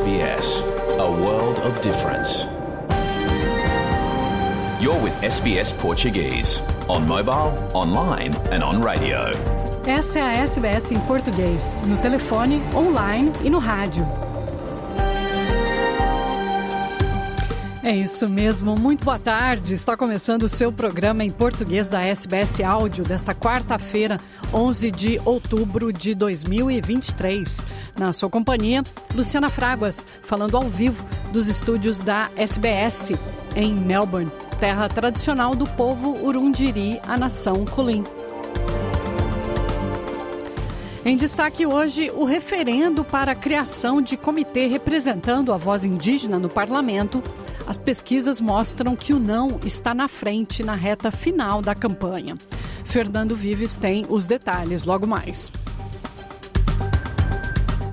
SBS, a world of difference. You're with SBS Portuguese, on mobile, online and on radio. Essa é a SBS em português, no telefone, online e no rádio. É isso mesmo, muito boa tarde. Está começando o seu programa em português da SBS Áudio desta quarta-feira, 11 de outubro de 2023. Na sua companhia, Luciana Fraguas, falando ao vivo dos estúdios da SBS em Melbourne, terra tradicional do povo Urundiri, a nação Kulin. Em destaque hoje, o referendo para a criação de comitê representando a voz indígena no parlamento as pesquisas mostram que o não está na frente na reta final da campanha. Fernando Vives tem os detalhes logo mais.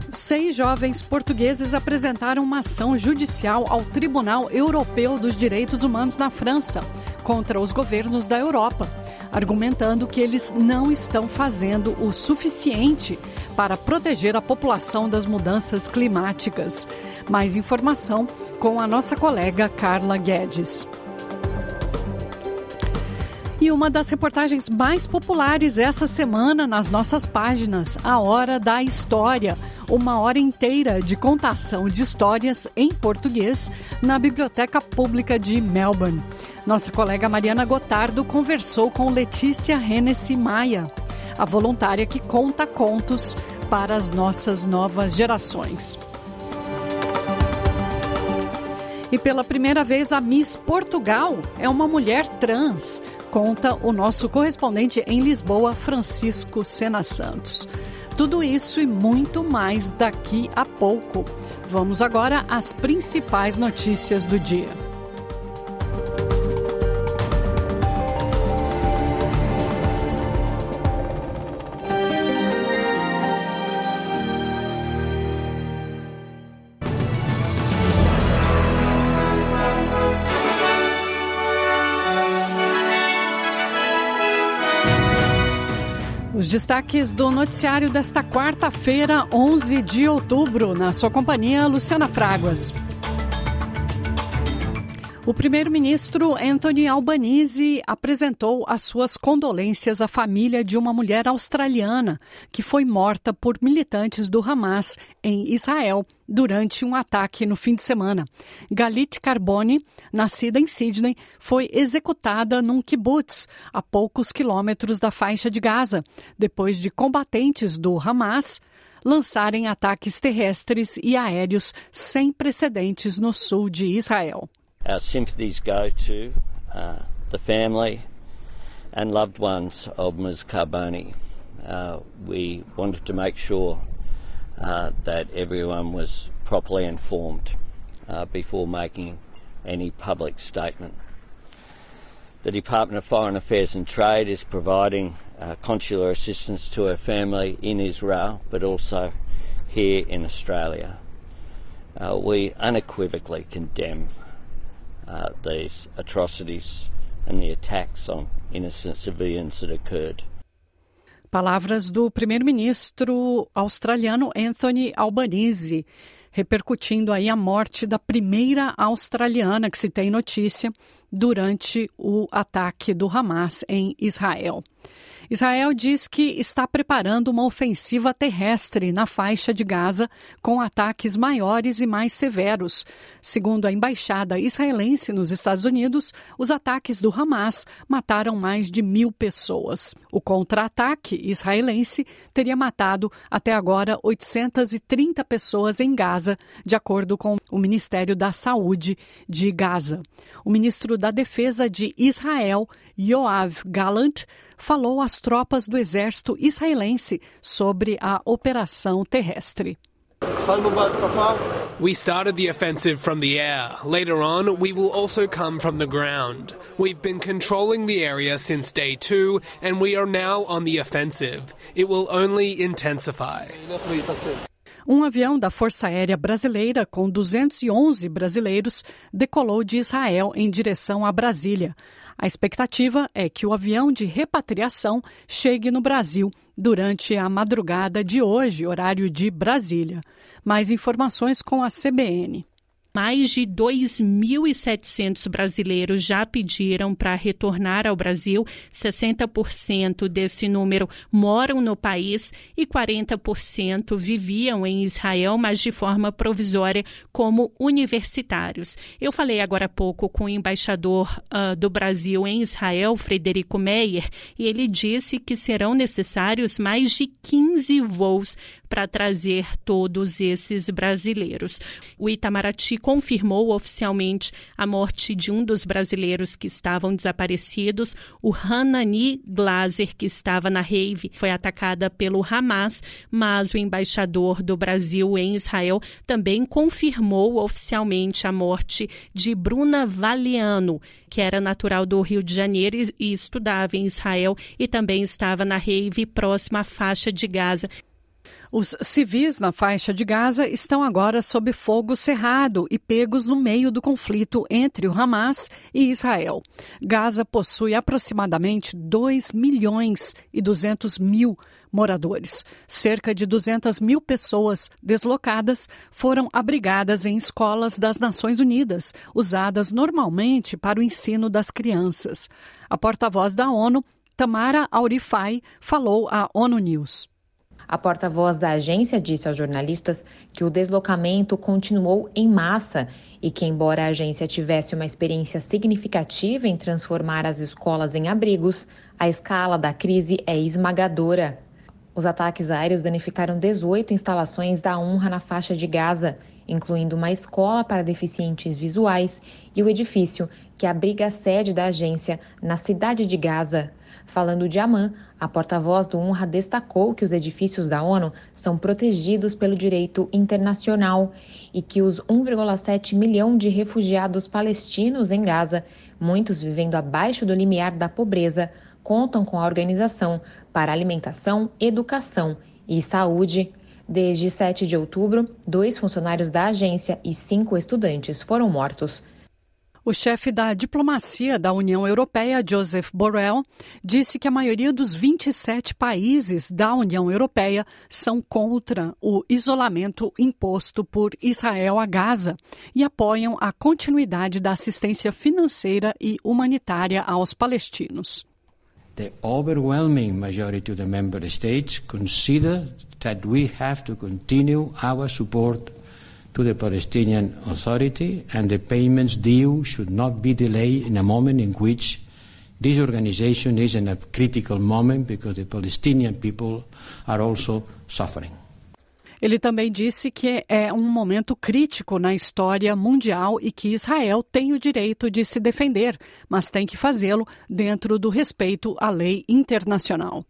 Seis jovens portugueses apresentaram uma ação judicial ao Tribunal Europeu dos Direitos Humanos na França contra os governos da Europa, argumentando que eles não estão fazendo o suficiente para proteger a população das mudanças climáticas. Mais informação com a nossa colega Carla Guedes. E uma das reportagens mais populares essa semana nas nossas páginas, A Hora da História, uma hora inteira de contação de histórias em português na Biblioteca Pública de Melbourne. Nossa colega Mariana Gotardo conversou com Letícia Hennessy Maia, a voluntária que conta contos para as nossas novas gerações. E pela primeira vez, a Miss Portugal é uma mulher trans, conta o nosso correspondente em Lisboa, Francisco Sena Santos. Tudo isso e muito mais daqui a pouco. Vamos agora às principais notícias do dia. Os destaques do noticiário desta quarta-feira, 11 de outubro, na sua companhia, Luciana Fraguas. O primeiro-ministro Anthony Albanese apresentou as suas condolências à família de uma mulher australiana que foi morta por militantes do Hamas em Israel durante um ataque no fim de semana. Galit Carboni, nascida em Sydney, foi executada num kibbutz a poucos quilômetros da faixa de Gaza, depois de combatentes do Hamas lançarem ataques terrestres e aéreos sem precedentes no sul de Israel. Our sympathies go to uh, the family and loved ones of Ms. Carboni. Uh, we wanted to make sure uh, that everyone was properly informed uh, before making any public statement. The Department of Foreign Affairs and Trade is providing uh, consular assistance to her family in Israel, but also here in Australia. Uh, we unequivocally condemn uh, these atrocities and the attacks on innocent civilians that occurred. Palavras do primeiro-ministro australiano Anthony Albanese, repercutindo aí a morte da primeira australiana que se tem notícia durante o ataque do Hamas em Israel. Israel diz que está preparando uma ofensiva terrestre na faixa de Gaza com ataques maiores e mais severos. Segundo a embaixada israelense nos Estados Unidos, os ataques do Hamas mataram mais de mil pessoas. O contra-ataque israelense teria matado até agora 830 pessoas em Gaza, de acordo com o Ministério da Saúde de Gaza. O ministro da Defesa de Israel, Yoav Gallant, falou às tropas do exército israelense sobre a operação terrestre. We started the offensive from the air. Later on, we will also come from the ground. We've been controlling the area since day two, and we are now on the offensive. It will only intensify. Um avião da Força Aérea Brasileira com 211 brasileiros decolou de Israel em direção a Brasília. A expectativa é que o avião de repatriação chegue no Brasil durante a madrugada de hoje, horário de Brasília. Mais informações com a CBN. Mais de 2.700 brasileiros já pediram para retornar ao Brasil. 60% desse número moram no país e 40% viviam em Israel, mas de forma provisória, como universitários. Eu falei agora há pouco com o embaixador uh, do Brasil em Israel, Frederico Meyer, e ele disse que serão necessários mais de 15 voos para trazer todos esses brasileiros. O Itamaraty confirmou oficialmente a morte de um dos brasileiros que estavam desaparecidos, o Hanani Glaser, que estava na rave, foi atacada pelo Hamas, mas o embaixador do Brasil em Israel também confirmou oficialmente a morte de Bruna Valiano, que era natural do Rio de Janeiro e estudava em Israel e também estava na rave próxima à faixa de Gaza. Os civis na faixa de Gaza estão agora sob fogo cerrado e pegos no meio do conflito entre o Hamas e Israel. Gaza possui aproximadamente 2 milhões e 200 mil moradores. Cerca de 200 mil pessoas deslocadas foram abrigadas em escolas das Nações Unidas, usadas normalmente para o ensino das crianças. A porta-voz da ONU, Tamara Aurifai, falou à ONU News. A porta-voz da agência disse aos jornalistas que o deslocamento continuou em massa e que, embora a agência tivesse uma experiência significativa em transformar as escolas em abrigos, a escala da crise é esmagadora. Os ataques aéreos danificaram 18 instalações da UNRWA na faixa de Gaza, incluindo uma escola para deficientes visuais e o edifício que abriga a sede da agência na cidade de Gaza. Falando de Amman, a porta-voz do UNRWA destacou que os edifícios da ONU são protegidos pelo direito internacional e que os 1,7 milhão de refugiados palestinos em Gaza, muitos vivendo abaixo do limiar da pobreza, contam com a organização para alimentação, educação e saúde. Desde 7 de outubro, dois funcionários da agência e cinco estudantes foram mortos. O chefe da diplomacia da União Europeia, Joseph Borrell, disse que a maioria dos 27 países da União Europeia são contra o isolamento imposto por Israel a Gaza e apoiam a continuidade da assistência financeira e humanitária aos palestinos. The overwhelming majority of the member states consider that we have to continue our support to the Palestinian Authority, and the payments due should not be delayed in a moment in which this organization is in a critical moment because the Palestinian people are also suffering. Ele também disse que é um momento crítico na história mundial e que Israel tem o direito de se defender, mas tem que fazê-lo dentro do respeito à lei internacional.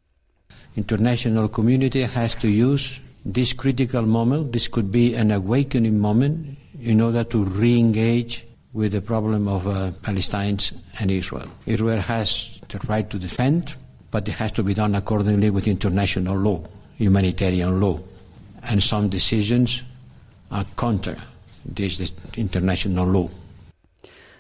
International community has to use this critical moment, this could be an awakening moment in order to re-engage with the problem of uh, Palestinians and Israel. Israel has the right to defend, but it has to be done accordingly with international law, humanitarian law. And some decisions are counter this, international law.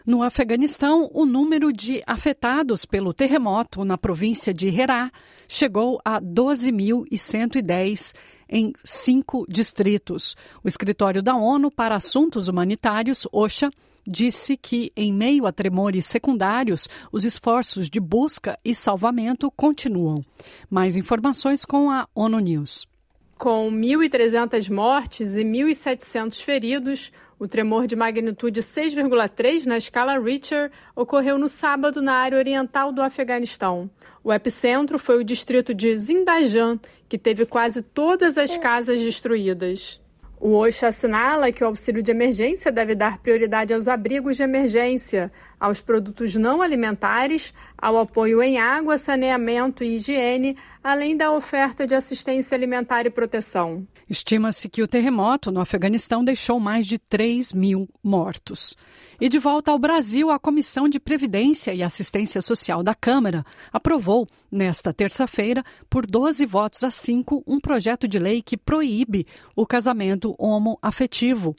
No Afeganistão, o número de afetados pelo terremoto na província de Herat chegou a 12.110 em cinco distritos. O escritório da ONU para Assuntos Humanitários, OSHA, disse que, em meio a tremores secundários, os esforços de busca e salvamento continuam. Mais informações com a ONU News. Com 1.300 mortes e 1.700 feridos, o tremor de magnitude 6,3 na escala Richter ocorreu no sábado na área oriental do Afeganistão. O epicentro foi o distrito de Zindajan, que teve quase todas as casas destruídas. O OSHA assinala que o auxílio de emergência deve dar prioridade aos abrigos de emergência, aos produtos não alimentares, ao apoio em água, saneamento e higiene, além da oferta de assistência alimentar e proteção. Estima-se que o terremoto no Afeganistão deixou mais de 3 mil mortos. E de volta ao Brasil, a Comissão de Previdência e Assistência Social da Câmara aprovou, nesta terça-feira, por 12 votos a 5, um projeto de lei que proíbe o casamento homoafetivo.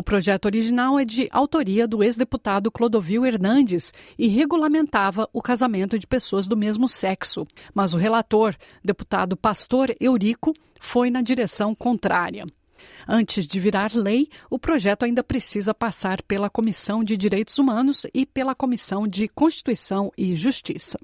O projeto original é de autoria do ex-deputado Clodovil Hernandes e regulamentava o casamento de pessoas do mesmo sexo. Mas o relator, deputado Pastor Eurico, foi na direção contrária. Antes de virar lei, o projeto ainda precisa passar pela Comissão de Direitos Humanos e pela Comissão de Constituição e Justiça.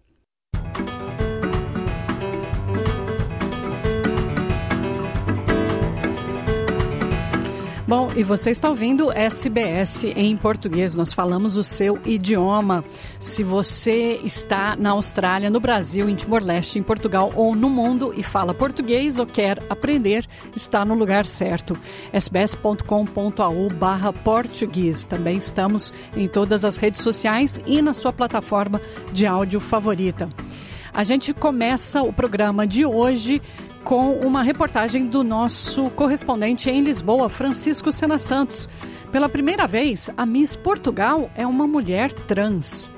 Bom, e você está ouvindo SBS em português. Nós falamos o seu idioma. Se você está na Austrália, no Brasil, em Timor-Leste, em Portugal ou no mundo e fala português ou quer aprender, está no lugar certo. sbs.com.au barra português. Também estamos em todas as redes sociais e na sua plataforma de áudio favorita. A gente começa o programa de hoje com uma reportagem do nosso correspondente em Lisboa, Francisco Sena Santos. Pela primeira vez, a Miss Portugal é uma mulher trans.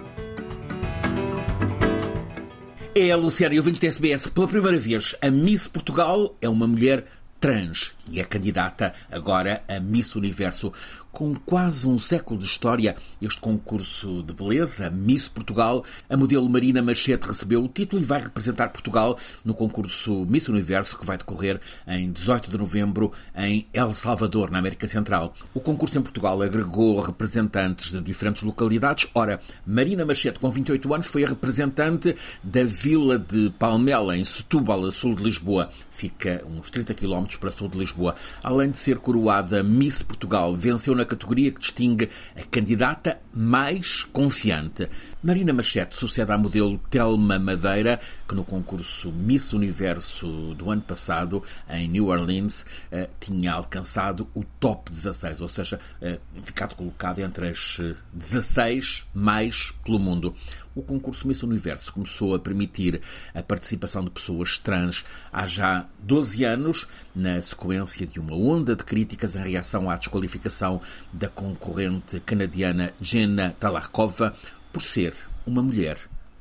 É, Luciana, eu venho da SBS. Pela primeira vez, a Miss Portugal é uma mulher trans e é candidata agora a Miss Universo. Com quase um século de história, este concurso de beleza, Miss Portugal, a modelo Marina Machete recebeu o título e vai representar Portugal no concurso Miss Universo que vai decorrer em 18 de novembro em El Salvador, na América Central. O concurso em Portugal agregou representantes de diferentes localidades. Ora, Marina Machete, com 28 anos, foi a representante da vila de Palmela, em Setúbal, a sul de Lisboa. Fica uns 30 km para sul de Lisboa. Além de ser coroada Miss Portugal, venceu na categoria que distingue a candidata mais confiante. Marina Machete sucede à modelo Telma Madeira, que no concurso Miss Universo do ano passado, em New Orleans, eh, tinha alcançado o top 16, ou seja, eh, ficado colocado entre as 16 eh, mais pelo mundo o concurso Miss Universo começou a permitir a participação de pessoas trans há já 12 anos, na sequência de uma onda de críticas em reação à desqualificação da concorrente canadiana Jenna Talarkova por ser uma mulher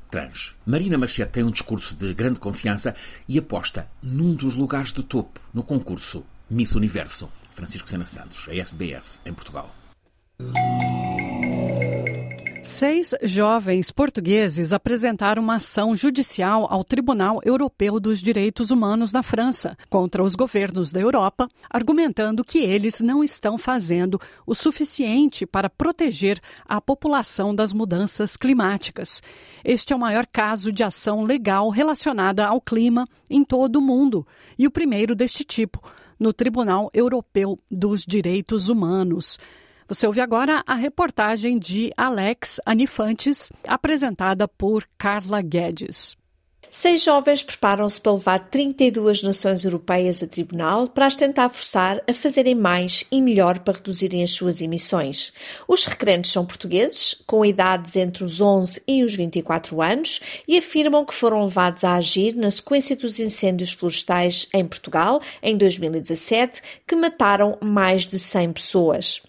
trans. Marina Machete tem um discurso de grande confiança e aposta num dos lugares de topo no concurso Miss Universo. Francisco Sena Santos, a SBS, em Portugal. Seis jovens portugueses apresentaram uma ação judicial ao Tribunal Europeu dos Direitos Humanos na França contra os governos da Europa, argumentando que eles não estão fazendo o suficiente para proteger a população das mudanças climáticas. Este é o maior caso de ação legal relacionada ao clima em todo o mundo e o primeiro deste tipo no Tribunal Europeu dos Direitos Humanos. Você ouve agora a reportagem de Alex Anifantes, apresentada por Carla Guedes. Seis jovens preparam-se para levar 32 nações europeias a tribunal para as tentar forçar a fazerem mais e melhor para reduzirem as suas emissões. Os requerentes são portugueses, com idades entre os 11 e os 24 anos, e afirmam que foram levados a agir na sequência dos incêndios florestais em Portugal, em 2017, que mataram mais de 100 pessoas.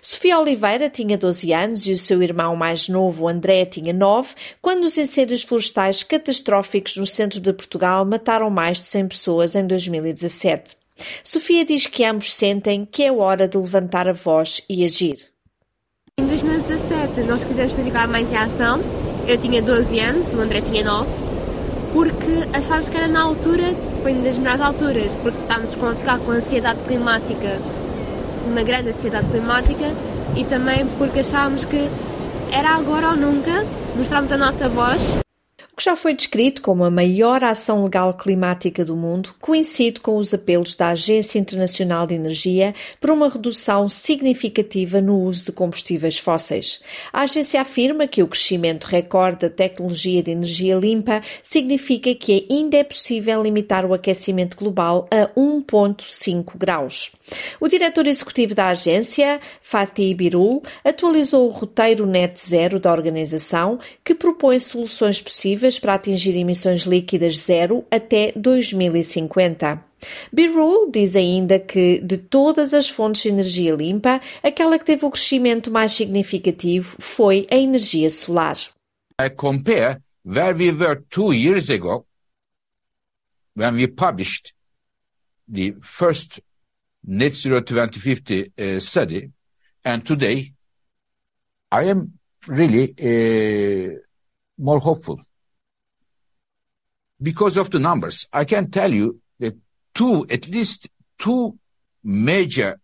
Sofia Oliveira tinha 12 anos e o seu irmão mais novo, André, tinha 9, quando os incêndios florestais catastróficos no centro de Portugal mataram mais de 100 pessoas em 2017. Sofia diz que ambos sentem que é hora de levantar a voz e agir. Em 2017 nós quisemos fazer mais em ação. Eu tinha 12 anos, o André tinha 9, porque achávamos que era na altura, foi uma das melhores alturas, porque estávamos a ficar com ansiedade climática uma grande ansiedade climática e também porque achávamos que era agora ou nunca mostrarmos a nossa voz o que já foi descrito como a maior ação legal climática do mundo, coincide com os apelos da Agência Internacional de Energia para uma redução significativa no uso de combustíveis fósseis. A agência afirma que o crescimento recorde da tecnologia de energia limpa significa que ainda é possível limitar o aquecimento global a 1,5 graus. O diretor executivo da agência, Fatih Birul, atualizou o roteiro Net Zero da organização, que propõe soluções possíveis para atingir emissões líquidas zero até 2050. Birul diz ainda que, de todas as fontes de energia limpa, aquela que teve o crescimento mais significativo foi a energia solar. I compare where we were two years ago when we published the first Net Zero 2050 uh, study And today, I am really uh, more hopeful because of the numbers. I can tell you that two, at least two major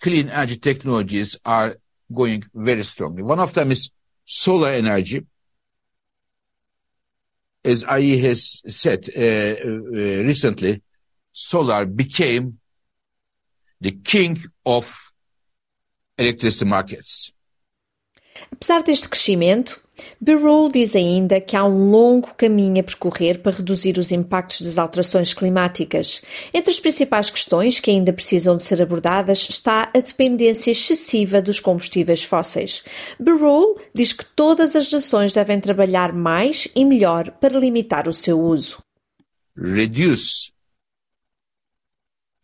clean energy technologies are going very strongly. One of them is solar energy. As IE has said uh, uh, recently, solar became the king of electricity markets. Apesar deste crescimento, Birol diz ainda que há um longo caminho a percorrer para reduzir os impactos das alterações climáticas. Entre as principais questões que ainda precisam de ser abordadas está a dependência excessiva dos combustíveis fósseis. Birol diz que todas as nações devem trabalhar mais e melhor para limitar o seu uso. Reduce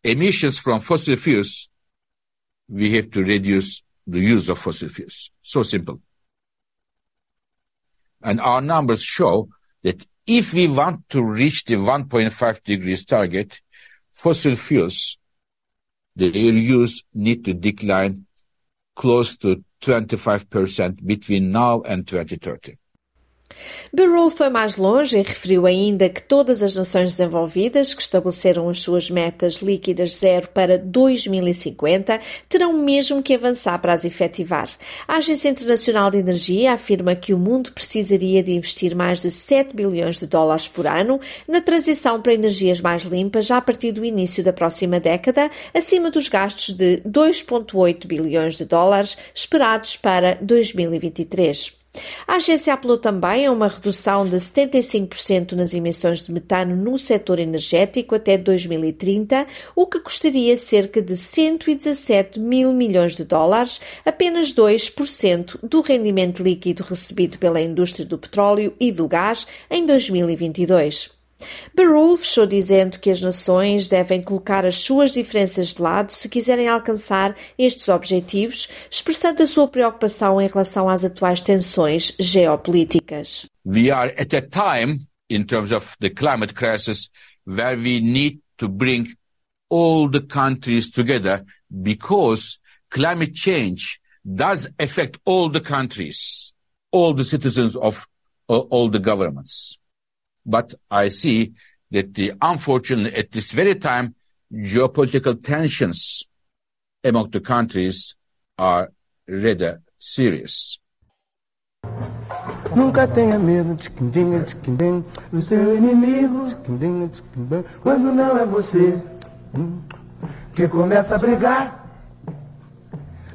emissions from fossil fuels, we have to reduce the use of fossil fuels. So simple. And our numbers show that if we want to reach the 1.5 degrees target, fossil fuels, the use need to decline close to 25% between now and 2030. Birol foi mais longe e referiu ainda que todas as nações desenvolvidas que estabeleceram as suas metas líquidas zero para 2050 terão mesmo que avançar para as efetivar. A Agência Internacional de Energia afirma que o mundo precisaria de investir mais de 7 bilhões de dólares por ano na transição para energias mais limpas já a partir do início da próxima década, acima dos gastos de 2,8 bilhões de dólares esperados para 2023. A agência apelou também a uma redução de 75% nas emissões de metano no setor energético até 2030, o que custaria cerca de 117 mil milhões de dólares, apenas 2% do rendimento líquido recebido pela indústria do petróleo e do gás em 2022. Barul fechou dizendo que as nações devem colocar as suas diferenças de lado se quiserem alcançar estes objetivos, expressando a sua preocupação em relação às atuais tensões geopolíticas. We are at a time in terms of the climate crisis where we need to bring all the countries together because climate change does affect all the countries, all the citizens of uh, all the governments. But I see that the unfortunately at this very time, geopolitical tensions among the countries are rather serious. Nunca tenha medo do seu inimigo, quando não é você hum, que começa a brigar.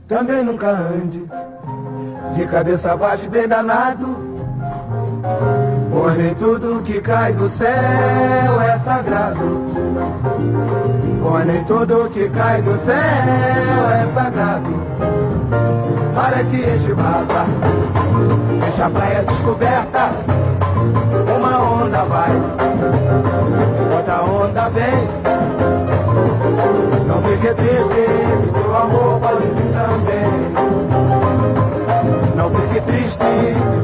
Também nunca ande de cabeça baixa bem danado. Pois nem tudo que cai do céu é sagrado. Pois nem tudo que cai do céu é sagrado. Para que este vaza, deixa a praia descoberta. Uma onda vai, outra onda vem. Não fique triste, seu amor pode vir também. Fique triste,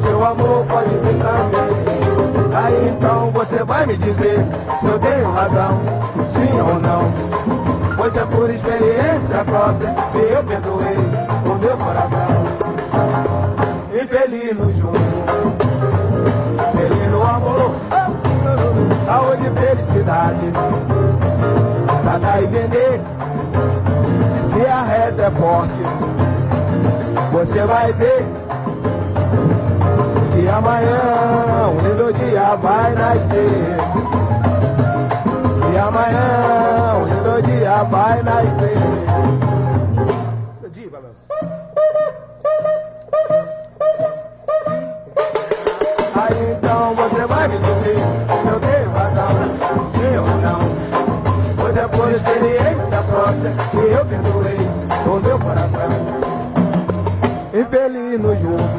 seu amor pode vir também. Aí então você vai me dizer se eu tenho razão, sim ou não. Pois é por experiência própria que eu perdoei o meu coração. Infeliz junto, feliz no amor, saúde e felicidade. Nada e vender, se a reza é forte, você vai ver que amanhã um lindo dia vai nascer. E amanhã um lindo dia vai nascer. Aí então você vai me dizer se eu tenho razão, sim ou não. Pois é por experiência própria que eu perdoei o meu coração. Infeliz no jogo.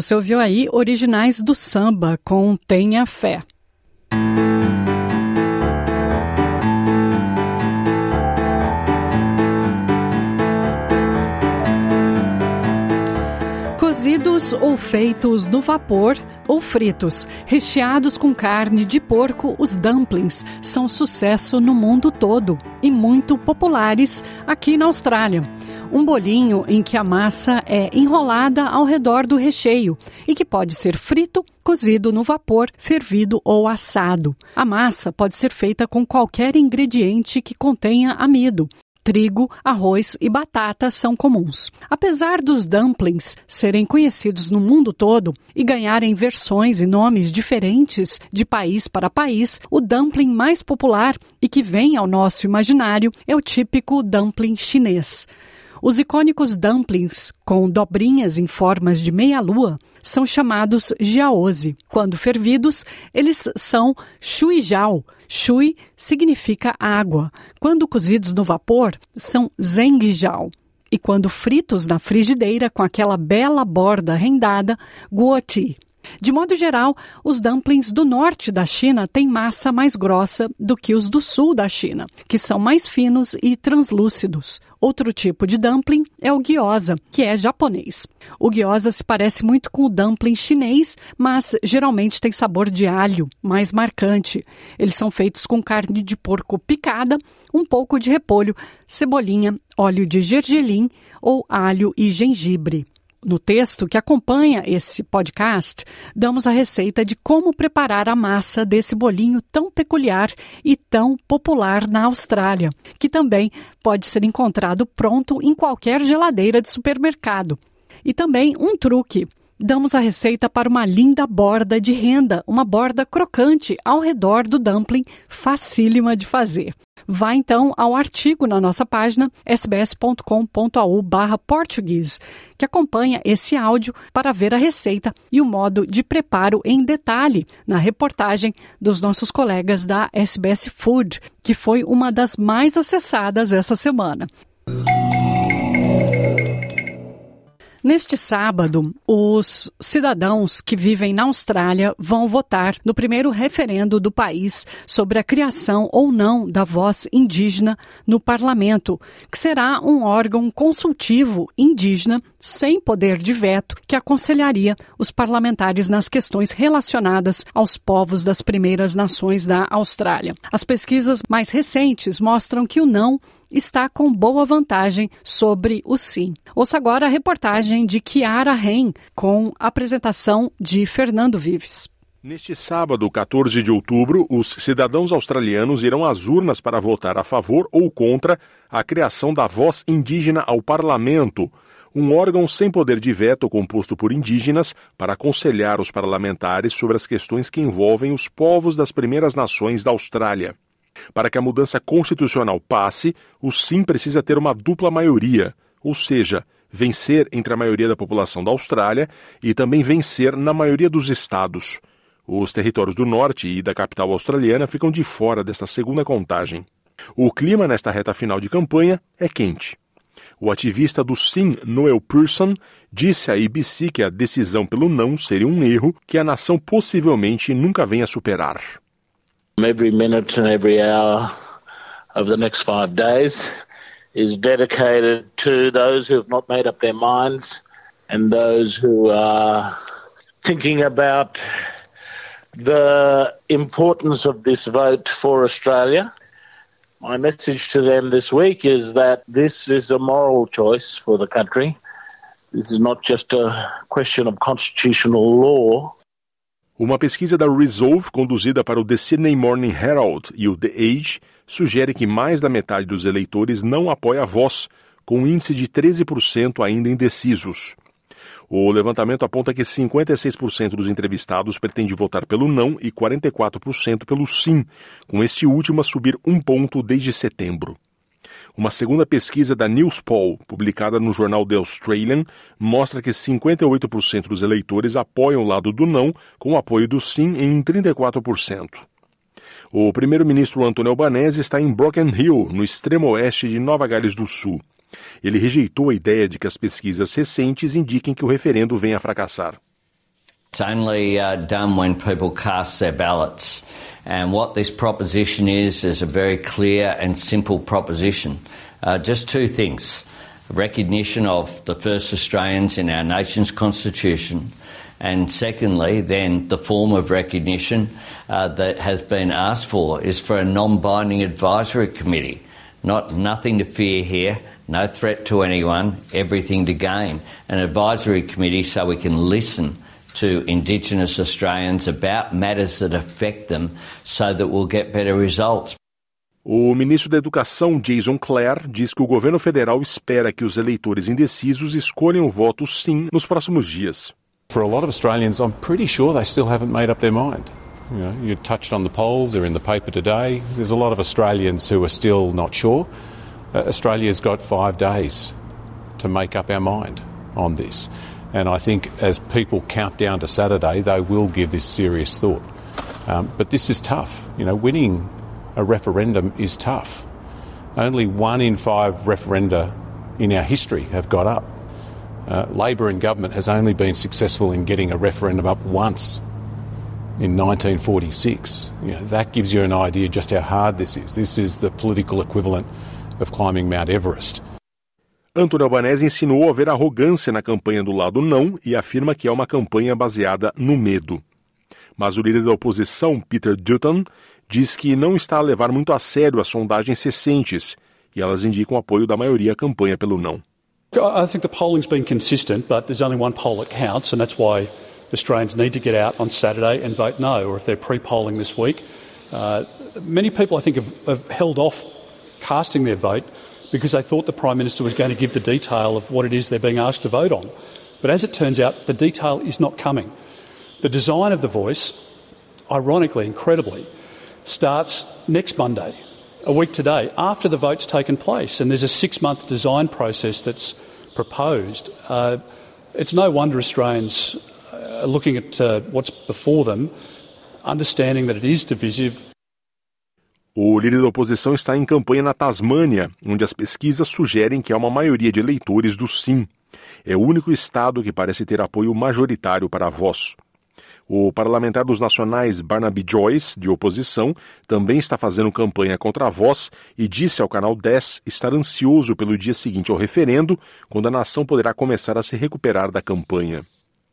Você ouviu aí originais do samba com Tenha Fé. Cozidos ou feitos no vapor ou fritos, recheados com carne de porco, os dumplings são sucesso no mundo todo e muito populares aqui na Austrália. Um bolinho em que a massa é enrolada ao redor do recheio e que pode ser frito, cozido no vapor, fervido ou assado. A massa pode ser feita com qualquer ingrediente que contenha amido, trigo, arroz e batata são comuns. Apesar dos dumplings serem conhecidos no mundo todo e ganharem versões e nomes diferentes de país para país, o dumpling mais popular e que vem ao nosso imaginário é o típico dumpling chinês. Os icônicos dumplings, com dobrinhas em formas de meia-lua, são chamados jiaozi. Quando fervidos, eles são shuijiao. Shui significa água. Quando cozidos no vapor, são zhengjiao. E quando fritos na frigideira com aquela bela borda rendada, guoti. De modo geral, os dumplings do norte da China têm massa mais grossa do que os do sul da China, que são mais finos e translúcidos. Outro tipo de dumpling é o gyoza, que é japonês. O gyoza se parece muito com o dumpling chinês, mas geralmente tem sabor de alho, mais marcante. Eles são feitos com carne de porco picada, um pouco de repolho, cebolinha, óleo de gergelim ou alho e gengibre. No texto que acompanha esse podcast, damos a receita de como preparar a massa desse bolinho tão peculiar e tão popular na Austrália, que também pode ser encontrado pronto em qualquer geladeira de supermercado. E também um truque damos a receita para uma linda borda de renda, uma borda crocante ao redor do dumpling, facílima de fazer. Vá então ao artigo na nossa página sbs.com.au português, que acompanha esse áudio para ver a receita e o modo de preparo em detalhe na reportagem dos nossos colegas da SBS Food, que foi uma das mais acessadas essa semana. Neste sábado, os cidadãos que vivem na Austrália vão votar no primeiro referendo do país sobre a criação ou não da voz indígena no parlamento, que será um órgão consultivo indígena sem poder de veto que aconselharia os parlamentares nas questões relacionadas aos povos das primeiras nações da Austrália. As pesquisas mais recentes mostram que o não está com boa vantagem sobre o sim. Ouça agora a reportagem de Kiara Ren com a apresentação de Fernando Vives. Neste sábado, 14 de outubro, os cidadãos australianos irão às urnas para votar a favor ou contra a criação da voz indígena ao parlamento, um órgão sem poder de veto composto por indígenas para aconselhar os parlamentares sobre as questões que envolvem os povos das primeiras nações da Austrália. Para que a mudança constitucional passe, o sim precisa ter uma dupla maioria, ou seja, vencer entre a maioria da população da Austrália e também vencer na maioria dos estados. Os territórios do norte e da capital australiana ficam de fora desta segunda contagem. O clima nesta reta final de campanha é quente. O ativista do Sim, Noel Pearson, disse à ABC que a decisão pelo não seria um erro que a nação possivelmente nunca venha superar. Every minute and every hour of the next five days is dedicated to those who have not made up their minds and those who are thinking about the importance of this vote for Australia. My message to them this week is that this is a moral choice for the country. This is not just a question of constitutional law. Uma pesquisa da Resolve, conduzida para o The Sydney Morning Herald e o The Age, sugere que mais da metade dos eleitores não apoia a voz, com um índice de 13% ainda indecisos. O levantamento aponta que 56% dos entrevistados pretende votar pelo não e 44% pelo sim, com este último a subir um ponto desde setembro. Uma segunda pesquisa da Newspoll, publicada no jornal The Australian, mostra que 58% dos eleitores apoiam o lado do não, com o apoio do sim em 34%. O primeiro-ministro Antônio Albanese está em Broken Hill, no extremo oeste de Nova Gales do Sul. Ele rejeitou a ideia de que as pesquisas recentes indiquem que o referendo venha a fracassar. It's only uh, done when people cast their ballots. And what this proposition is, is a very clear and simple proposition. Uh, just two things recognition of the first Australians in our nation's constitution, and secondly, then the form of recognition uh, that has been asked for is for a non binding advisory committee. Not nothing to fear here, no threat to anyone, everything to gain. An advisory committee so we can listen to Indigenous Australians about matters that affect them so that we'll get better results. O ministro da Educação, Jason Clare, diz que o governo federal espera que os eleitores indecisos escolham o voto sim nos próximos dias. For a lot of Australians, I'm pretty sure they still haven't made up their mind. You, know, you touched on the polls, they're in the paper today. There's a lot of Australians who are still not sure. Uh, Australia's got five days to make up our mind on this. And I think as people count down to Saturday, they will give this serious thought. Um, but this is tough. You know, winning a referendum is tough. Only one in five referenda in our history have got up. Uh, Labor in government has only been successful in getting a referendum up once in 1946. You know, that gives you an idea just how hard this is. This is the political equivalent of climbing Mount Everest. Antônio Albanese insinuou haver arrogância na campanha do lado não e afirma que é uma campanha baseada no medo. Mas o líder da oposição, Peter Dutton, diz que não está a levar muito a sério as sondagens recentes e elas indicam apoio da maioria à campanha pelo não. I think the polling's been consistent, but there's only one poll that counts, and that's why Australians need to get out on Saturday and vote no, or if they're pre-polling this week. Uh, many people, I think, have, have held off casting their vote because they thought the Prime Minister was going to give the detail of what it is they're being asked to vote on. But as it turns out, the detail is not coming. The design of the voice, ironically, incredibly, starts next Monday, a week today, after the vote's taken place. And there's a six month design process that's proposed. Uh, it's no wonder Australians are looking at uh, what's before them, understanding that it is divisive. O líder da oposição está em campanha na Tasmânia, onde as pesquisas sugerem que há uma maioria de eleitores do sim. É o único estado que parece ter apoio majoritário para a voz. O parlamentar dos nacionais Barnaby Joyce, de oposição, também está fazendo campanha contra a voz e disse ao canal 10 estar ansioso pelo dia seguinte ao referendo, quando a nação poderá começar a se recuperar da campanha.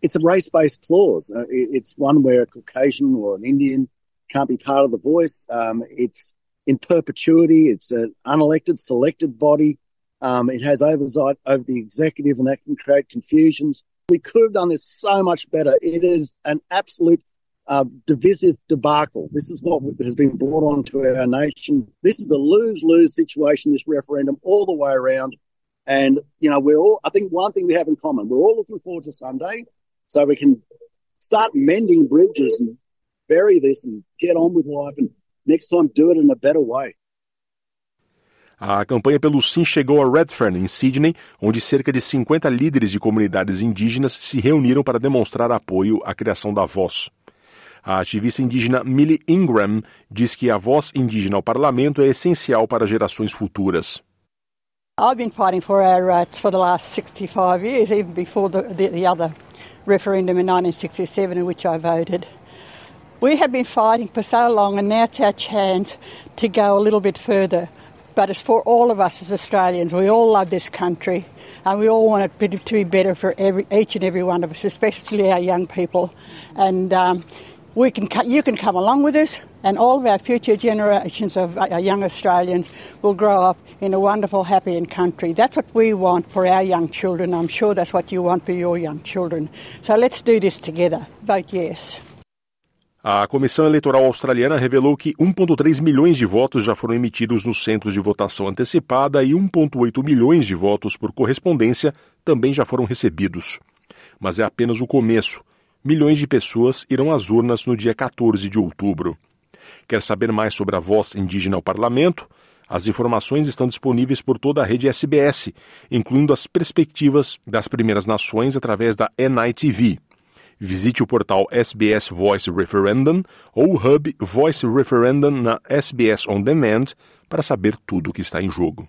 It's a race-based clause. Uh, it's one where a Caucasian or an Indian can't be part of the voice. Um, it's in perpetuity. It's an unelected, selected body. Um, it has oversight over the executive, and that can create confusions. We could have done this so much better. It is an absolute uh, divisive debacle. This is what has been brought onto our nation. This is a lose-lose situation. This referendum, all the way around. And you know, we're all. I think one thing we have in common: we're all looking forward to Sunday, so we can start mending bridges and bury this and get on with life and next time do it in a better way. A campanha pelo Sim chegou a Redfern, em Sydney, onde cerca de 50 líderes de comunidades indígenas se reuniram para demonstrar apoio à criação da voz. A ativista indígena Millie Ingram diz que a voz indígena ao parlamento é essencial para gerações futuras. I've been fighting for our rights for the last 65 years, even before the, the, the other referendum in 1967 in which I voted. We have been fighting for so long, and now it's our chance to go a little bit further. But it's for all of us as Australians. We all love this country, and we all want it to be better for every, each and every one of us, especially our young people. And um, we can, you can come along with us, and all of our future generations of uh, young Australians will grow up in a wonderful, happy country. That's what we want for our young children. I'm sure that's what you want for your young children. So let's do this together. Vote yes. A Comissão Eleitoral Australiana revelou que 1,3 milhões de votos já foram emitidos nos centros de votação antecipada e 1,8 milhões de votos por correspondência também já foram recebidos. Mas é apenas o começo. Milhões de pessoas irão às urnas no dia 14 de outubro. Quer saber mais sobre a voz indígena ao parlamento? As informações estão disponíveis por toda a rede SBS, incluindo as perspectivas das Primeiras Nações através da NITV. Visite o portal SBS Voice Referendum ou o hub Voice Referendum na SBS On Demand para saber tudo o que está em jogo.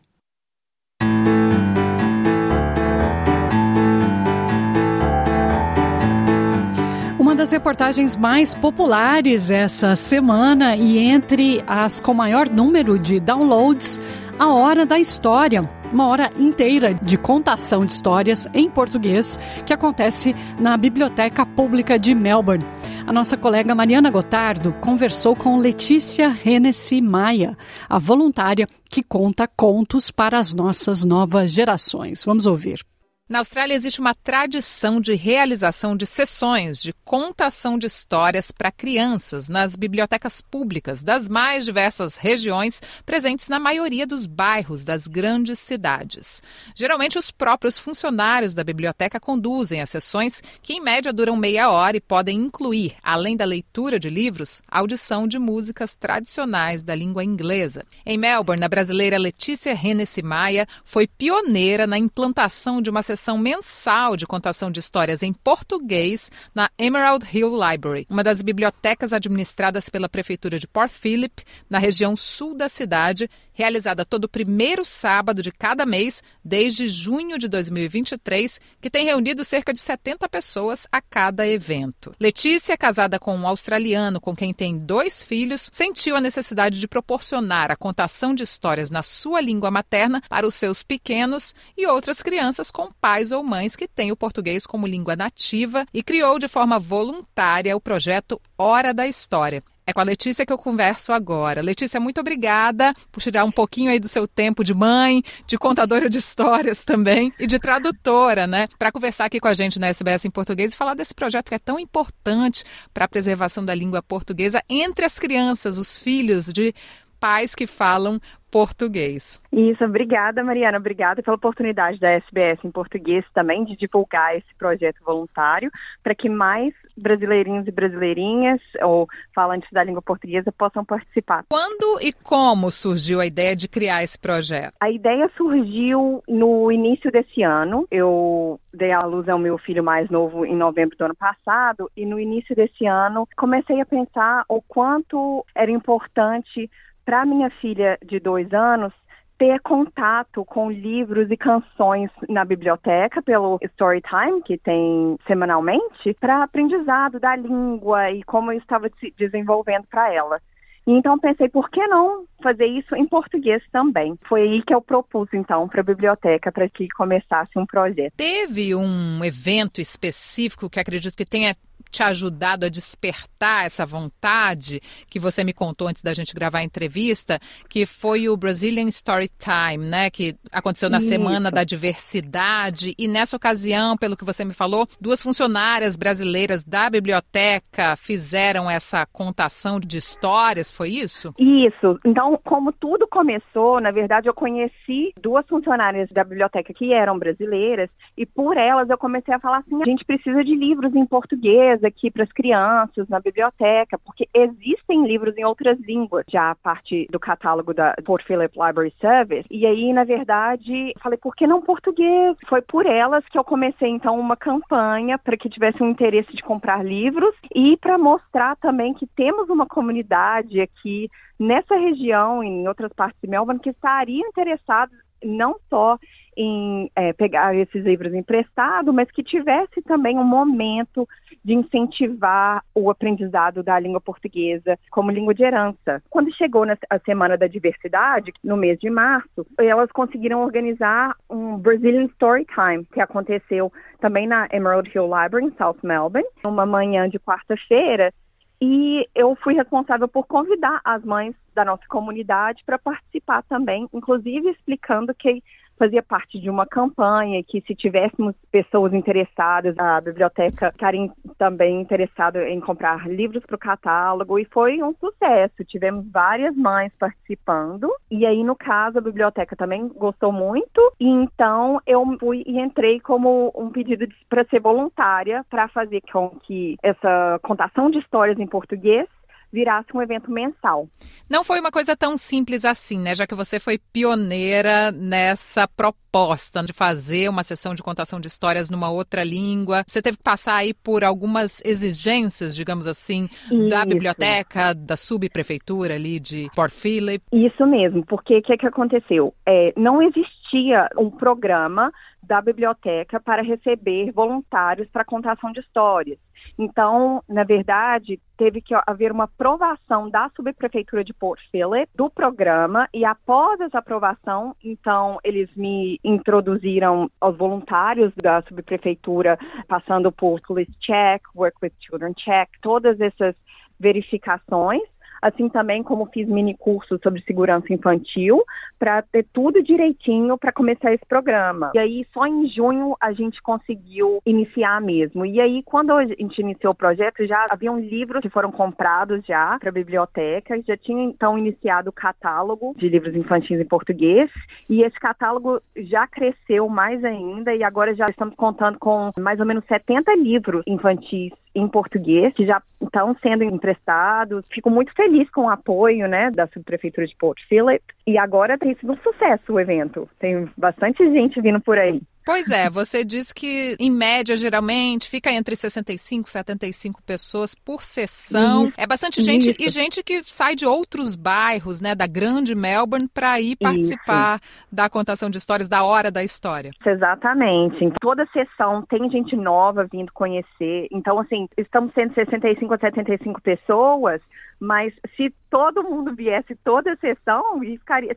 das reportagens mais populares essa semana e entre as com maior número de downloads, A Hora da História, uma hora inteira de contação de histórias em português que acontece na Biblioteca Pública de Melbourne. A nossa colega Mariana Gotardo conversou com Letícia Hennessy Maia, a voluntária que conta contos para as nossas novas gerações. Vamos ouvir. Na Austrália existe uma tradição de realização de sessões de contação de histórias para crianças nas bibliotecas públicas das mais diversas regiões presentes na maioria dos bairros das grandes cidades. Geralmente, os próprios funcionários da biblioteca conduzem as sessões, que em média duram meia hora e podem incluir, além da leitura de livros, audição de músicas tradicionais da língua inglesa. Em Melbourne, a brasileira Letícia Hennessy Maia foi pioneira na implantação de uma sessão sessão mensal de contação de histórias em português na Emerald Hill Library, uma das bibliotecas administradas pela Prefeitura de Port Phillip, na região sul da cidade, realizada todo primeiro sábado de cada mês desde junho de 2023, que tem reunido cerca de 70 pessoas a cada evento. Letícia, casada com um australiano com quem tem dois filhos, sentiu a necessidade de proporcionar a contação de histórias na sua língua materna para os seus pequenos e outras crianças com pais ou mães que têm o português como língua nativa e criou de forma voluntária o projeto Hora da História. É com a Letícia que eu converso agora. Letícia, muito obrigada por tirar um pouquinho aí do seu tempo de mãe, de contadora de histórias também e de tradutora, né? Para conversar aqui com a gente na SBS em português e falar desse projeto que é tão importante para a preservação da língua portuguesa entre as crianças, os filhos de pais que falam português. Isso, obrigada, Mariana. Obrigada pela oportunidade da SBS em português também de divulgar esse projeto voluntário para que mais brasileirinhos e brasileirinhas ou falantes da língua portuguesa possam participar. Quando e como surgiu a ideia de criar esse projeto? A ideia surgiu no início desse ano. Eu dei à luz ao meu filho mais novo em novembro do ano passado e no início desse ano comecei a pensar o quanto era importante para minha filha de dois anos ter contato com livros e canções na biblioteca pelo Storytime, que tem semanalmente, para aprendizado da língua e como eu estava se desenvolvendo para ela. Então pensei, por que não fazer isso em português também? Foi aí que eu propus então para a biblioteca para que começasse um projeto. Teve um evento específico que acredito que tenha te ajudado a despertar essa vontade que você me contou antes da gente gravar a entrevista, que foi o Brazilian Story Time, né? Que aconteceu na Isso. Semana da Diversidade. E nessa ocasião, pelo que você me falou, duas funcionárias brasileiras da biblioteca fizeram essa contação de histórias, foi isso? Isso. Então, como tudo começou, na verdade, eu conheci duas funcionárias da biblioteca que eram brasileiras, e por elas eu comecei a falar assim: a gente precisa de livros em português aqui para as crianças na biblioteca, porque existem livros em outras línguas, já a parte do catálogo da Port Phillip Library Service. E aí, na verdade, falei, por que não português? Foi por elas que eu comecei então uma campanha para que tivesse um interesse de comprar livros e para mostrar também que temos uma comunidade aqui nessa região e em outras partes de Melbourne que estariam interessados não só em é, pegar esses livros emprestados, mas que tivesse também um momento de incentivar o aprendizado da língua portuguesa como língua de herança. Quando chegou na Semana da Diversidade, no mês de março, elas conseguiram organizar um Brazilian Storytime, que aconteceu também na Emerald Hill Library, em South Melbourne, uma manhã de quarta-feira, e eu fui responsável por convidar as mães da nossa comunidade para participar também, inclusive explicando que fazia parte de uma campanha que se tivéssemos pessoas interessadas, a biblioteca estaria também interessada em comprar livros para o catálogo e foi um sucesso. Tivemos várias mães participando e aí no caso a biblioteca também gostou muito e então eu fui e entrei como um pedido para ser voluntária para fazer com que essa contação de histórias em português virasse um evento mensal. Não foi uma coisa tão simples assim, né? Já que você foi pioneira nessa proposta de fazer uma sessão de contação de histórias numa outra língua. Você teve que passar aí por algumas exigências, digamos assim, Isso. da biblioteca, da subprefeitura ali de Port Phillip. Isso mesmo, porque o que, que aconteceu? É, não existia um programa da biblioteca para receber voluntários para contação de histórias. Então, na verdade, teve que haver uma aprovação da subprefeitura de Port Phillip do programa e após essa aprovação, então eles me introduziram aos voluntários da subprefeitura, passando por Police Check, Work with Children Check, todas essas verificações assim também como fiz mini cursos sobre segurança infantil, para ter tudo direitinho para começar esse programa. E aí, só em junho a gente conseguiu iniciar mesmo. E aí, quando a gente iniciou o projeto, já haviam livros que foram comprados já para a biblioteca, já tinha então iniciado o catálogo de livros infantis em português, e esse catálogo já cresceu mais ainda, e agora já estamos contando com mais ou menos 70 livros infantis em português que já estão sendo emprestados. Fico muito feliz com o apoio, né, da subprefeitura de Port Phillip. E agora tem sido um sucesso o evento. Tem bastante gente vindo por aí. Pois é, você diz que em média geralmente fica entre 65 e 75 pessoas por sessão. É bastante gente isso. e gente que sai de outros bairros, né, da grande Melbourne para ir participar isso. da contação de histórias da hora da história. Exatamente. Em toda sessão tem gente nova vindo conhecer. Então assim, estamos sendo 65 a 75 pessoas, mas se todo mundo viesse toda a sessão,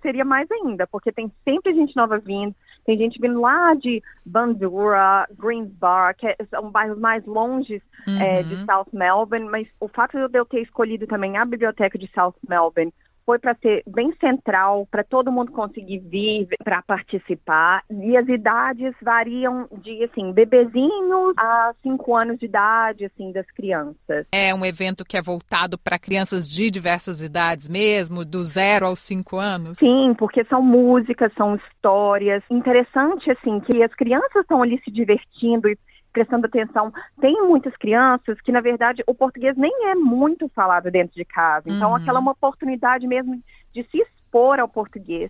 seria mais ainda, porque tem sempre gente nova vindo tem gente vindo lá de Bandura, Greens Bar, que é, são bairros mais longe uhum. é, de South Melbourne, mas o fato de eu ter escolhido também a biblioteca de South Melbourne foi para ser bem central, para todo mundo conseguir vir para participar. E as idades variam de, assim, bebezinhos a 5 anos de idade, assim, das crianças. É um evento que é voltado para crianças de diversas idades mesmo, do zero aos 5 anos? Sim, porque são músicas, são histórias. Interessante, assim, que as crianças estão ali se divertindo e prestando atenção. Tem muitas crianças que, na verdade, o português nem é muito falado dentro de casa. Então, uhum. aquela é uma oportunidade mesmo de se expor ao português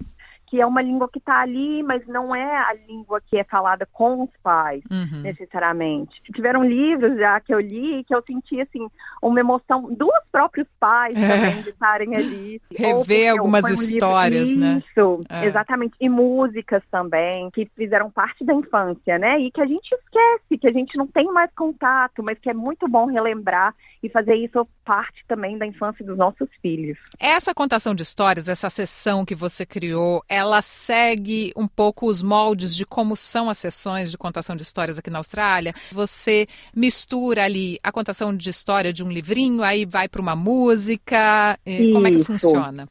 que é uma língua que está ali, mas não é a língua que é falada com os pais, uhum. necessariamente. Tiveram livros já que eu li que eu senti, assim, uma emoção dos próprios pais é. também de estarem ali. Rever algumas um histórias, livro, né? Isso, é. exatamente. E músicas também, que fizeram parte da infância, né? E que a gente esquece, que a gente não tem mais contato, mas que é muito bom relembrar e fazer isso parte também da infância dos nossos filhos. Essa contação de histórias, essa sessão que você criou, ela segue um pouco os moldes de como são as sessões de contação de histórias aqui na Austrália. Você mistura ali a contação de história de um livrinho, aí vai para uma música. Isso. Como é que funciona?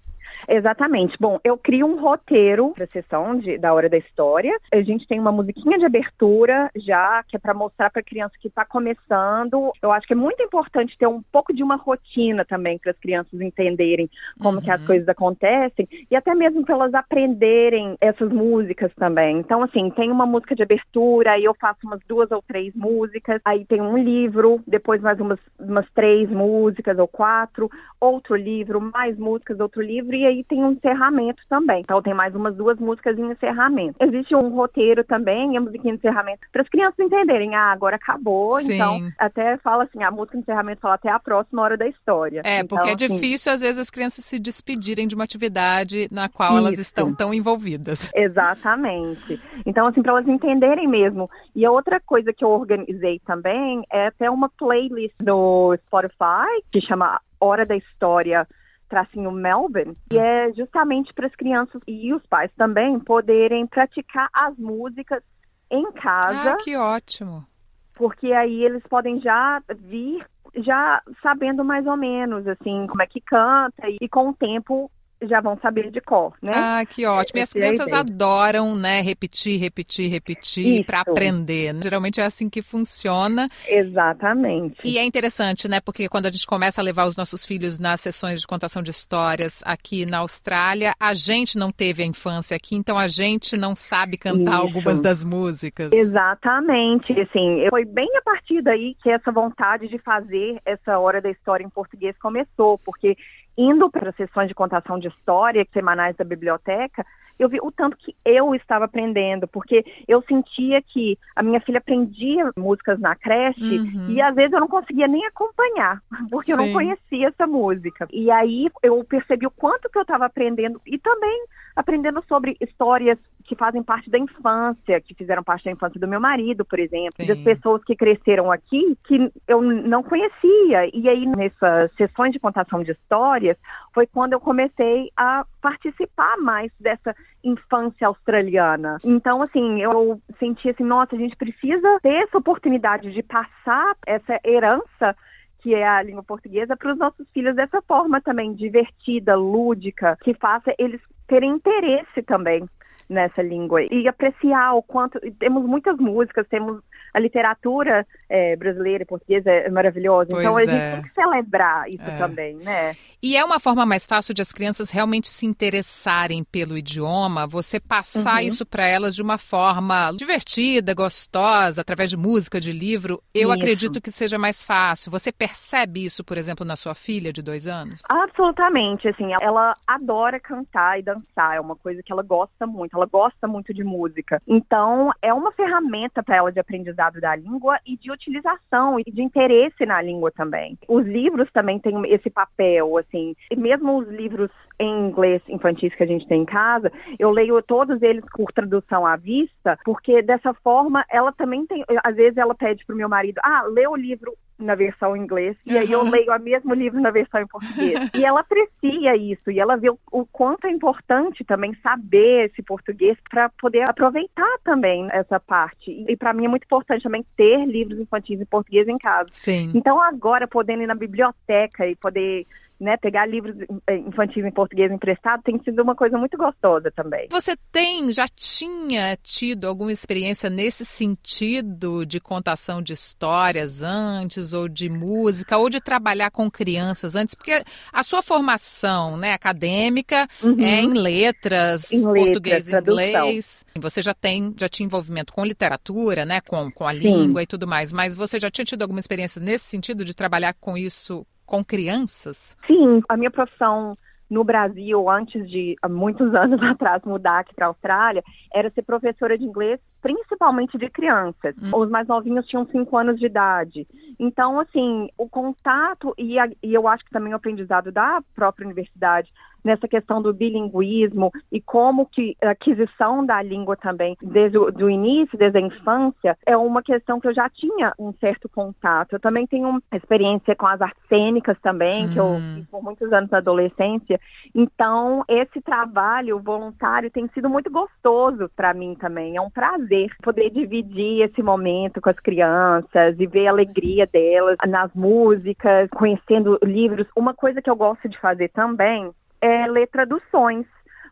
Exatamente. Bom, eu crio um roteiro para a sessão de, da Hora da História. A gente tem uma musiquinha de abertura já, que é para mostrar para a criança que está começando. Eu acho que é muito importante ter um pouco de uma rotina também para as crianças entenderem como uhum. que as uhum. coisas acontecem e até mesmo para elas aprenderem essas músicas também. Então, assim, tem uma música de abertura, aí eu faço umas duas ou três músicas, aí tem um livro, depois mais umas, umas três músicas ou quatro, outro livro, mais músicas, outro livro, e aí tem um encerramento também. Então tem mais umas duas músicas em encerramento. Existe um roteiro também, a musiquinha de encerramento, para as crianças entenderem, ah, agora acabou, Sim. então até fala assim, a música de encerramento fala até a próxima hora da história. É, então, porque é assim, difícil às vezes as crianças se despedirem de uma atividade na qual isso. elas estão tão envolvidas. Exatamente. Então assim, para elas entenderem mesmo. E a outra coisa que eu organizei também é até uma playlist no Spotify que chama Hora da História tracinho Melbourne, e é justamente para as crianças e os pais também poderem praticar as músicas em casa. Ah, que ótimo! Porque aí eles podem já vir já sabendo mais ou menos assim como é que canta e com o tempo já vão saber de cor, né? Ah, que ótimo. E as crianças adoram, né, repetir, repetir, repetir para aprender. Geralmente é assim que funciona. Exatamente. E é interessante, né, porque quando a gente começa a levar os nossos filhos nas sessões de contação de histórias aqui na Austrália, a gente não teve a infância aqui, então a gente não sabe cantar Isso. algumas das músicas. Exatamente. Assim, foi bem a partir daí que essa vontade de fazer essa hora da história em português começou, porque indo para sessões de contação de história semanais da biblioteca, eu vi o tanto que eu estava aprendendo, porque eu sentia que a minha filha aprendia músicas na creche uhum. e às vezes eu não conseguia nem acompanhar, porque Sim. eu não conhecia essa música. E aí eu percebi o quanto que eu estava aprendendo e também aprendendo sobre histórias que fazem parte da infância, que fizeram parte da infância do meu marido, por exemplo, Sim. das pessoas que cresceram aqui que eu não conhecia. E aí, nessas sessões de contação de histórias, foi quando eu comecei a participar mais dessa infância australiana. Então, assim, eu senti assim, nossa, a gente precisa ter essa oportunidade de passar essa herança que é a língua portuguesa, para os nossos filhos dessa forma também divertida, lúdica, que faça eles terem interesse também nessa língua e apreciar o quanto temos muitas músicas, temos a literatura é, brasileira e portuguesa é maravilhosa. Pois então a gente é. tem que celebrar isso é. também, né? E é uma forma mais fácil de as crianças realmente se interessarem pelo idioma, você passar uhum. isso para elas de uma forma divertida, gostosa, através de música, de livro. Eu isso. acredito que seja mais fácil. Você percebe isso, por exemplo, na sua filha de dois anos? Absolutamente. Assim, ela adora cantar e dançar. É uma coisa que ela gosta muito. Ela gosta muito de música. Então, é uma ferramenta para ela de aprendizado da língua e de utilização e de interesse na língua também. Os livros também têm esse papel, assim, e mesmo os livros em inglês infantis que a gente tem em casa, eu leio todos eles por tradução à vista, porque dessa forma ela também tem, às vezes ela pede pro meu marido, ah, lê o livro na versão em inglês e uhum. aí eu leio o mesmo livro na versão em português. e ela aprecia isso e ela vê o, o quanto é importante também saber esse português para poder aproveitar também essa parte. E, e para mim é muito importante também ter livros infantis em português em casa. Sim. Então agora podendo ir na biblioteca e poder né, pegar livros eh, infantis em português emprestado tem sido uma coisa muito gostosa também. Você tem, já tinha tido alguma experiência nesse sentido de contação de histórias antes, ou de música, ou de trabalhar com crianças antes? Porque a sua formação né, acadêmica uhum. é em letras, em português e inglês. Você já tem, já tinha envolvimento com literatura, né, com, com a Sim. língua e tudo mais, mas você já tinha tido alguma experiência nesse sentido de trabalhar com isso com crianças? Sim, a minha profissão no Brasil, antes de há muitos anos atrás mudar aqui para a Austrália, era ser professora de inglês, principalmente de crianças. Hum. Os mais novinhos tinham cinco anos de idade. Então, assim, o contato e, a, e eu acho que também o aprendizado da própria universidade nessa questão do bilinguismo e como que a aquisição da língua também, desde o início, desde a infância, é uma questão que eu já tinha um certo contato. Eu também tenho uma experiência com as artes cênicas também, hum. que eu hum. fiz por muitos anos na adolescência. Então, esse trabalho voluntário tem sido muito gostoso para mim também. É um prazer poder dividir esse momento com as crianças e ver a alegria delas nas músicas, conhecendo livros. Uma coisa que eu gosto de fazer também é ler traduções.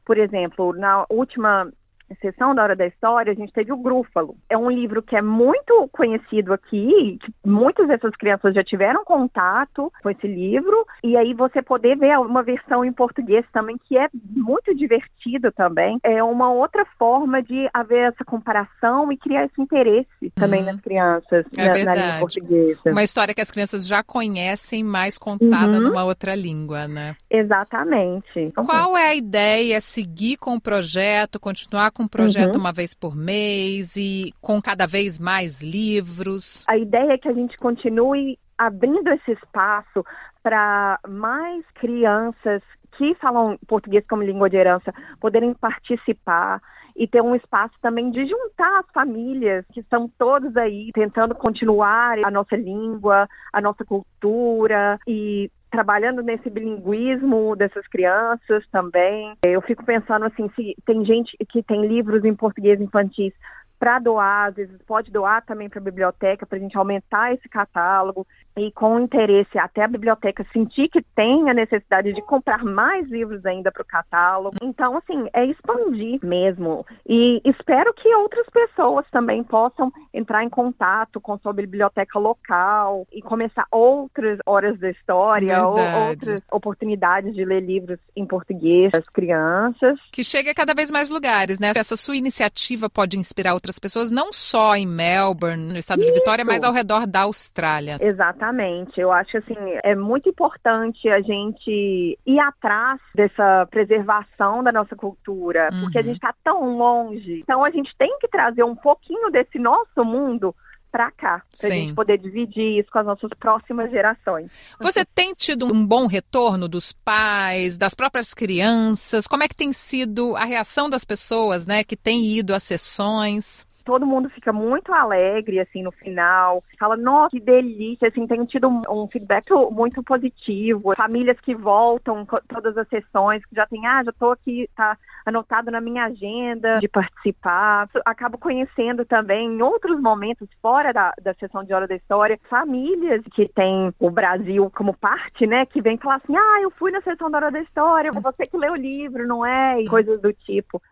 Por exemplo, na última sessão da Hora da História, a gente teve o Grúfalo. É um livro que é muito conhecido aqui, que muitas dessas crianças já tiveram contato com esse livro, e aí você poder ver uma versão em português também, que é muito divertido também. É uma outra forma de haver essa comparação e criar esse interesse também hum. nas crianças é na, na, língua portuguesa. Uma história que as crianças já conhecem, mais contada uhum. numa outra língua, né? Exatamente. Qual é a ideia? Seguir com o projeto, continuar com um projeto uhum. uma vez por mês e com cada vez mais livros? A ideia é que a gente continue abrindo esse espaço para mais crianças que falam português como língua de herança poderem participar e ter um espaço também de juntar as famílias que estão todos aí tentando continuar a nossa língua, a nossa cultura e trabalhando nesse bilinguismo dessas crianças também. Eu fico pensando assim, se tem gente que tem livros em português infantis para doar, às vezes pode doar também para a biblioteca para a gente aumentar esse catálogo e com interesse até a biblioteca sentir que tem a necessidade de comprar mais livros ainda para o catálogo. Então, assim, é expandir mesmo. E espero que outras pessoas também possam entrar em contato com sua biblioteca local e começar outras horas da história ou outras oportunidades de ler livros em português para as crianças. Que chegue a cada vez mais lugares, né? Essa sua iniciativa pode inspirar outras pessoas, não só em Melbourne, no estado Isso. de Vitória, mas ao redor da Austrália. Exatamente. Eu acho assim, é muito importante a gente ir atrás dessa preservação da nossa cultura, uhum. porque a gente está tão longe. Então a gente tem que trazer um pouquinho desse nosso mundo para cá, para a gente poder dividir isso com as nossas próximas gerações. Você tem tido um bom retorno dos pais, das próprias crianças? Como é que tem sido a reação das pessoas, né, que têm ido às sessões? Todo mundo fica muito alegre, assim, no final. Fala, nossa, que delícia, assim, tem tido um, feedback muito positivo. Famílias que voltam todas as sessões, que já tem, ah, já tô aqui, tá anotado na minha agenda de participar. Acabo conhecendo também, em outros momentos, fora da, da sessão de Hora da História, famílias que têm o Brasil como parte, né, que vem falar assim, ah, eu fui na sessão da Hora da História, você que leu o livro, não é? E coisas do tipo.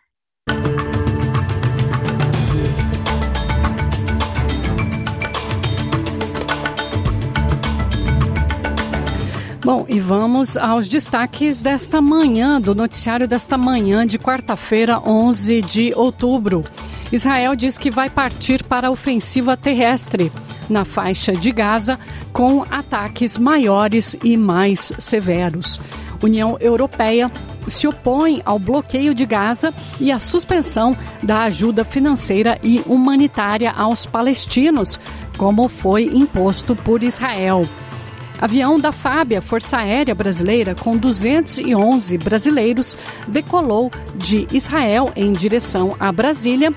Bom, e vamos aos destaques desta manhã, do noticiário desta manhã de quarta-feira, 11 de outubro. Israel diz que vai partir para a ofensiva terrestre na faixa de Gaza com ataques maiores e mais severos. União Europeia se opõe ao bloqueio de Gaza e à suspensão da ajuda financeira e humanitária aos palestinos, como foi imposto por Israel. Avião da Fábia, Força Aérea Brasileira, com 211 brasileiros, decolou de Israel em direção a Brasília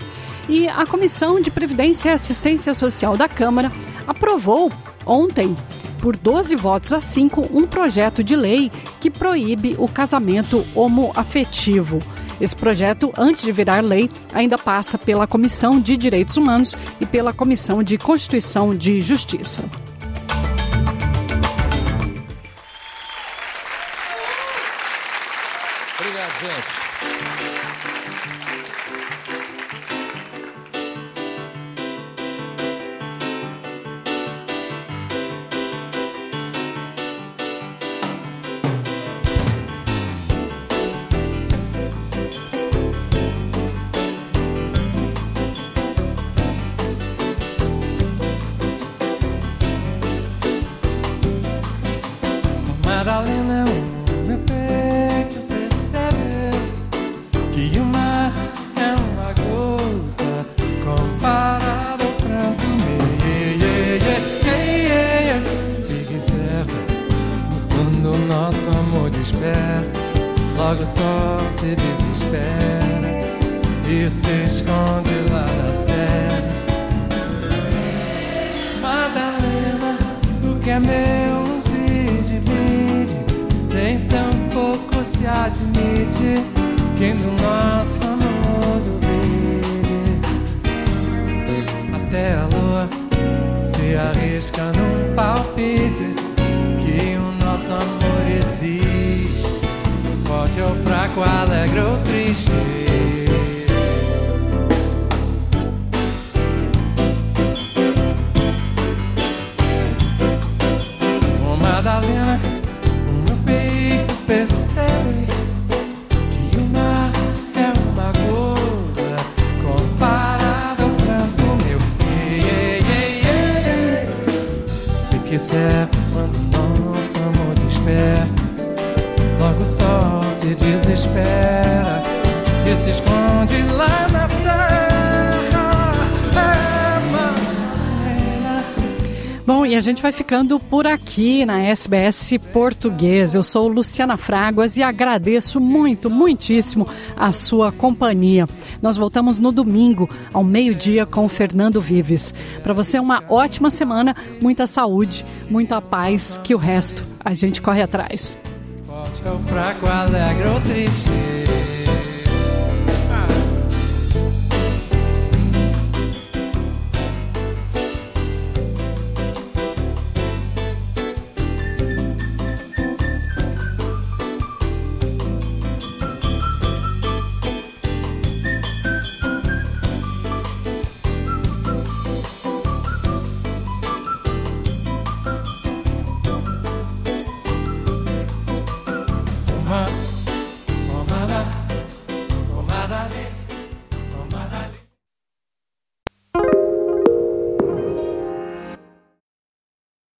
e a Comissão de Previdência e Assistência Social da Câmara aprovou ontem, por 12 votos a 5, um projeto de lei que proíbe o casamento homoafetivo. Esse projeto, antes de virar lei, ainda passa pela Comissão de Direitos Humanos e pela Comissão de Constituição de Justiça. Gente vai ficando por aqui na SBS Português. Eu sou Luciana Fraguas e agradeço muito, muitíssimo a sua companhia. Nós voltamos no domingo, ao meio-dia, com Fernando Vives. Para você, uma ótima semana, muita saúde, muita paz, que o resto a gente corre atrás. Forte fraco, alegre triste.